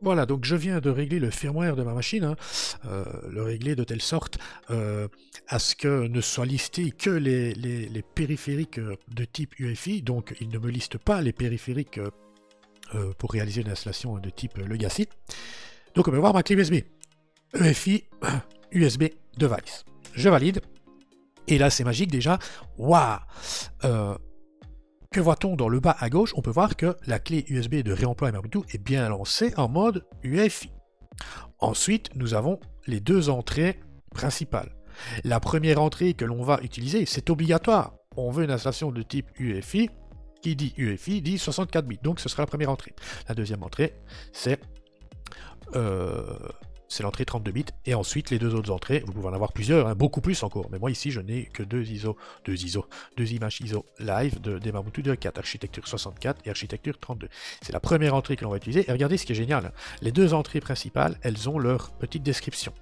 Voilà, donc je viens de régler le firmware de ma machine, hein, euh, le régler de telle sorte euh, à ce que ne soient listés que les, périphériques euh, de type UEFI, donc il ne me liste pas les périphériques pour réaliser une installation de type Legacy. Donc on va voir ma clé USB. EFI, USB device. Je valide. Et là c'est magique déjà. Waouh que voit-on dans le bas à gauche? On peut voir que la clé USB de réemploi Ubuntu est bien lancée en mode UEFI. Ensuite, nous avons les deux entrées principales. La première entrée que l'on va utiliser, c'est obligatoire. On veut une installation de type UEFI. Qui dit UEFI dit 64 bits. Donc ce sera la première entrée. La deuxième entrée, c'est euh, c'est l'entrée 32 bits, et ensuite les deux autres entrées, vous pouvez en avoir plusieurs, hein, beaucoup plus encore, mais moi ici je n'ai que deux ISO, deux ISO, deux images ISO live de Demamutu 2.4, architecture 64 et architecture 32. C'est la première entrée que l'on va utiliser, et regardez ce qui est génial, les deux entrées principales, elles ont leur petite description.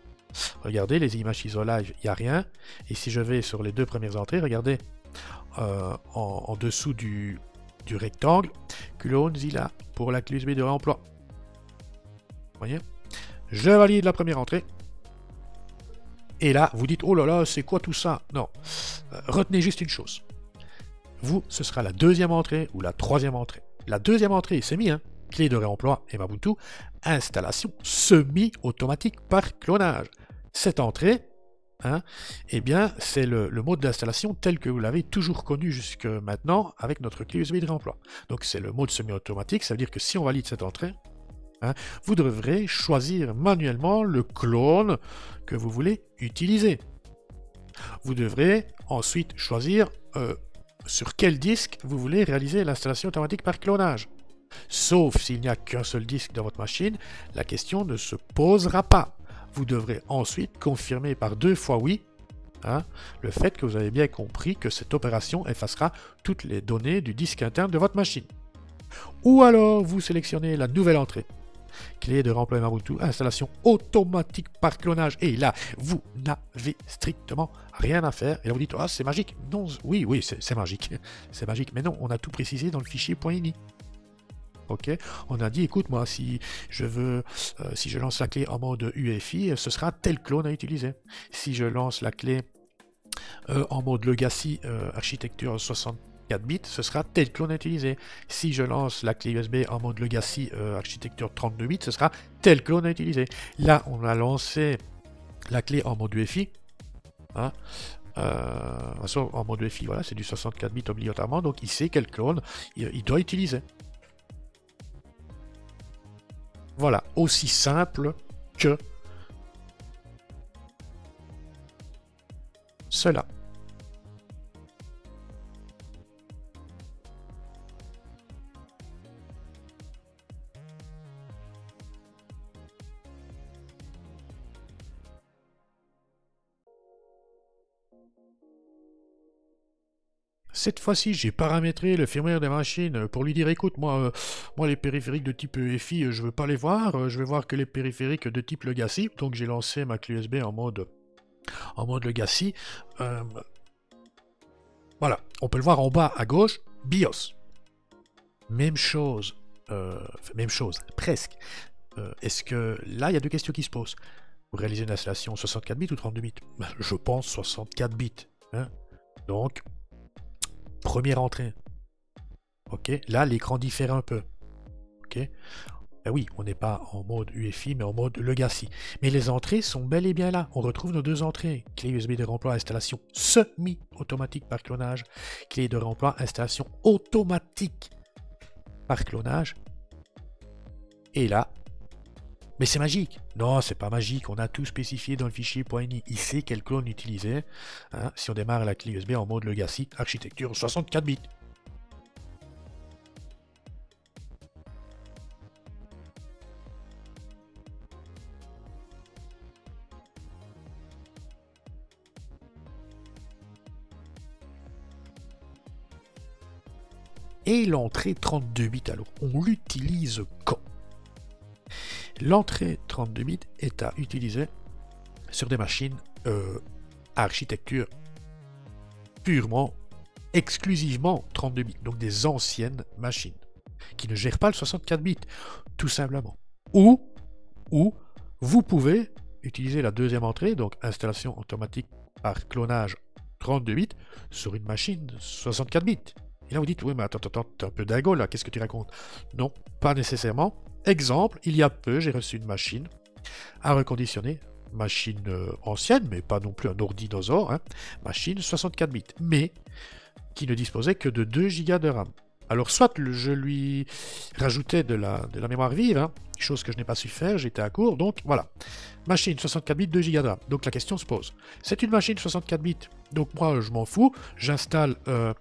Regardez, les images ISO live, il n'y a rien, et si je vais sur les deux premières entrées, regardez, euh, en, dessous du, rectangle, clone Zilla pour la clé USB de réemploi. Vous voyez? Je valide la première entrée. Et là, vous dites, oh là là, c'est quoi tout ça? Non. Euh, retenez juste une chose. Vous, ce sera la deuxième entrée ou la troisième entrée. La deuxième entrée, c'est mis, hein clé de réemploi et Mabuntu, installation semi-automatique par clonage. Cette entrée, hein, eh bien, c'est le, le, mode d'installation tel que vous l'avez toujours connu jusque maintenant avec notre clé USB de réemploi. Donc c'est le mode semi-automatique, ça veut dire que si on valide cette entrée, Hein, vous devrez choisir manuellement le clone que vous voulez utiliser. Vous devrez ensuite choisir euh, sur quel disque vous voulez réaliser l'installation automatique par clonage. Sauf s'il n'y a qu'un seul disque dans votre machine, la question ne se posera pas. Vous devrez ensuite confirmer par deux fois oui hein, le fait que vous avez bien compris que cette opération effacera toutes les données du disque interne de votre machine. Ou alors vous sélectionnez la nouvelle entrée clé de remploi Ubuntu, installation automatique par clonage. Et là, vous n'avez strictement rien à faire. Et là, vous dites, ah, c'est magique. Non, oui, oui, c'est magique. C'est magique. Mais non, on a tout précisé dans le fichier .ini. Ok, on a dit, écoute, moi, si je veux, euh, si je lance la clé en mode UEFI, ce sera tel clone à utiliser. Si je lance la clé euh, en mode Legacy euh, architecture 60 4 bits, ce sera tel clone à utiliser. Si je lance la clé USB en mode Legacy euh, architecture 32 bits, ce sera tel clone à utiliser. Là, on a lancé la clé en mode UEFI. Hein, euh, en mode UEFI, voilà, c'est du 64 bits obligatoirement, donc il sait quel clone il doit utiliser. Voilà, aussi simple que cela. Cette fois-ci, j'ai paramétré le firmware des machines pour lui dire écoute, moi, euh, moi les périphériques de type EFI, euh, je veux pas les voir, euh, je vais voir que les périphériques de type Legacy. Donc j'ai lancé ma clé USB en mode en mode Legacy. voilà, on peut le voir en bas à gauche, BIOS. Même chose, même chose, presque. Est-ce que là, il y a deux questions qui se posent. Vous réalisez une installation 64 bits ou 32 bits? Je pense 64 bits. Hein Donc, première entrée. Ok, là l'écran diffère un peu. Ok, ben oui, on n'est pas en mode UEFI, mais en mode Legacy. Mais les entrées sont bel et bien là. On retrouve nos deux entrées. Clé USB de remploi installation semi-automatique par clonage. Clé de remploi installation automatique par clonage. Et là, mais c'est magique. Non, c'est pas magique. On a tout spécifié dans le fichier .ini. Il sait quel clone utiliser. Hein, si on démarre la clé USB en mode Legacy, architecture 64 bits. Et l'entrée 32 bits, alors, on l'utilise quand? L'entrée 32 bits est à utiliser sur des machines euh, architecture purement, exclusivement 32 bits, donc des anciennes machines, qui ne gèrent pas le 64 bits, tout simplement. Ou, ou vous pouvez utiliser la deuxième entrée, donc installation automatique par clonage 32 bits, sur une machine 64 bits. Et là vous dites, oui mais attends, attends, t'es un peu dingo là, qu'est-ce que tu racontes? Non, pas nécessairement. Exemple, il y a peu, j'ai reçu une machine à reconditionner, machine euh, ancienne, mais pas non plus un ordi hein, machine 64 bits, mais qui ne disposait que de 2 Go de RAM. Alors soit je lui rajoutais de la, mémoire vive, hein, chose que je n'ai pas su faire, j'étais à court, donc voilà. Machine 64 bits, 2 Go de RAM. Donc la question se pose. C'est une machine 64 bits, donc moi je m'en fous, j'installe, euh,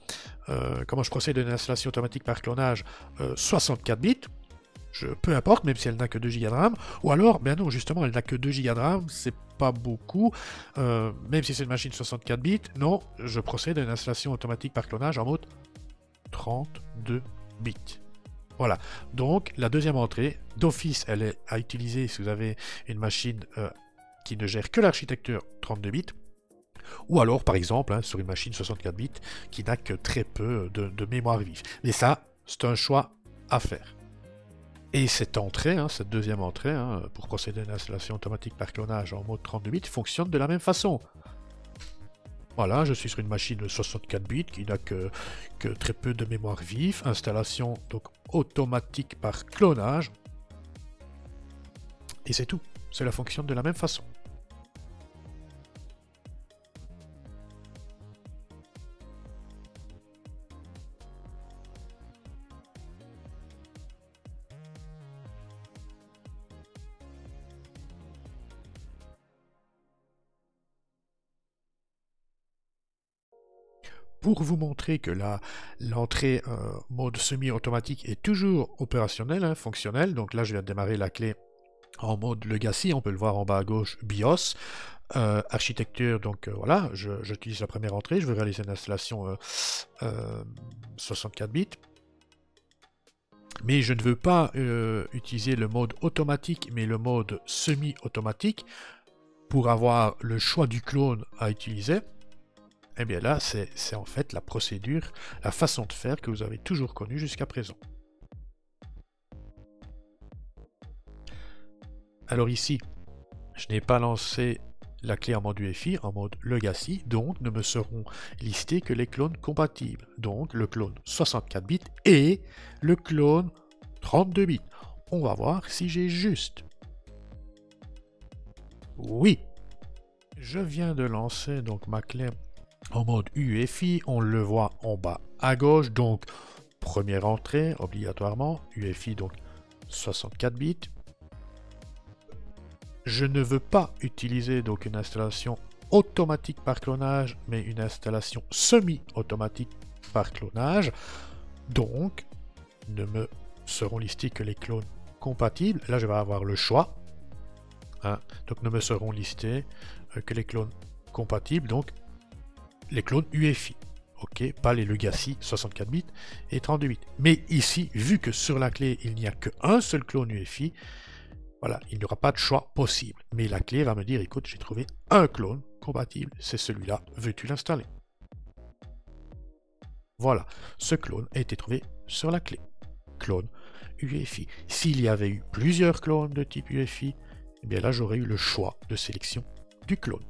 euh, comment je procède à une installation automatique par clonage, 64 bits, peu importe, même si elle n'a que 2 Go de RAM, ou alors, ben non, justement, elle n'a que 2 Go de RAM, c'est pas beaucoup, euh, même si c'est une machine 64 bits, non, je procède à une installation automatique par clonage en mode 32 bits. Voilà, donc la deuxième entrée, d'office, elle est à utiliser si vous avez une machine euh, qui ne gère que l'architecture 32 bits, ou alors par exemple hein, sur une machine 64 bits qui n'a que très peu de mémoire vive. Mais ça, c'est un choix à faire. Et cette entrée, hein, cette deuxième entrée, hein, pour procéder à une installation automatique par clonage en mode 32 bits, fonctionne de la même façon. Voilà, je suis sur une machine de 64 bits qui n'a que, que, très peu de mémoire vive. Installation donc automatique par clonage. Et c'est tout. Cela fonctionne de la même façon. Pour vous montrer que l'entrée euh, mode semi-automatique est toujours opérationnelle, hein, fonctionnelle. Donc là, je viens démarrer la clé en mode legacy, on peut le voir en bas à gauche, BIOS. Euh, architecture, donc euh, voilà, j'utilise la première entrée, je vais réaliser une installation 64 bits. Mais je ne veux pas utiliser le mode automatique, mais le mode semi-automatique pour avoir le choix du clone à utiliser. Eh bien là, c'est en fait la procédure, la façon de faire que vous avez toujours connue jusqu'à présent. Alors ici, je n'ai pas lancé la clé en mode UEFI, en mode Legacy, donc ne me seront listés que les clones compatibles. Donc le clone 64 bits et le clone 32 bits. On va voir si j'ai juste. Oui, je viens de lancer donc ma clé en mode UEFI, on le voit en bas à gauche, donc première entrée obligatoirement, UEFI donc 64 bits. Je ne veux pas utiliser donc une installation automatique par clonage, mais une installation semi-automatique par clonage. Donc, ne me seront listés que les clones compatibles. Là, je vais avoir le choix. Hein. Donc, ne me seront listés euh, que les clones compatibles. Donc, les clones UEFI. Ok, pas les Legacy 64 bits et 32 bits. Mais ici, vu que sur la clé, il n'y a qu'un seul clone UEFI, voilà, il n'y aura pas de choix possible. Mais la clé va me dire, écoute, j'ai trouvé un clone compatible, c'est celui-là, veux-tu l'installer? Voilà, ce clone a été trouvé sur la clé. Clone UEFI. S'il y avait eu plusieurs clones de type UEFI, eh bien là, j'aurais eu le choix de sélection du clone.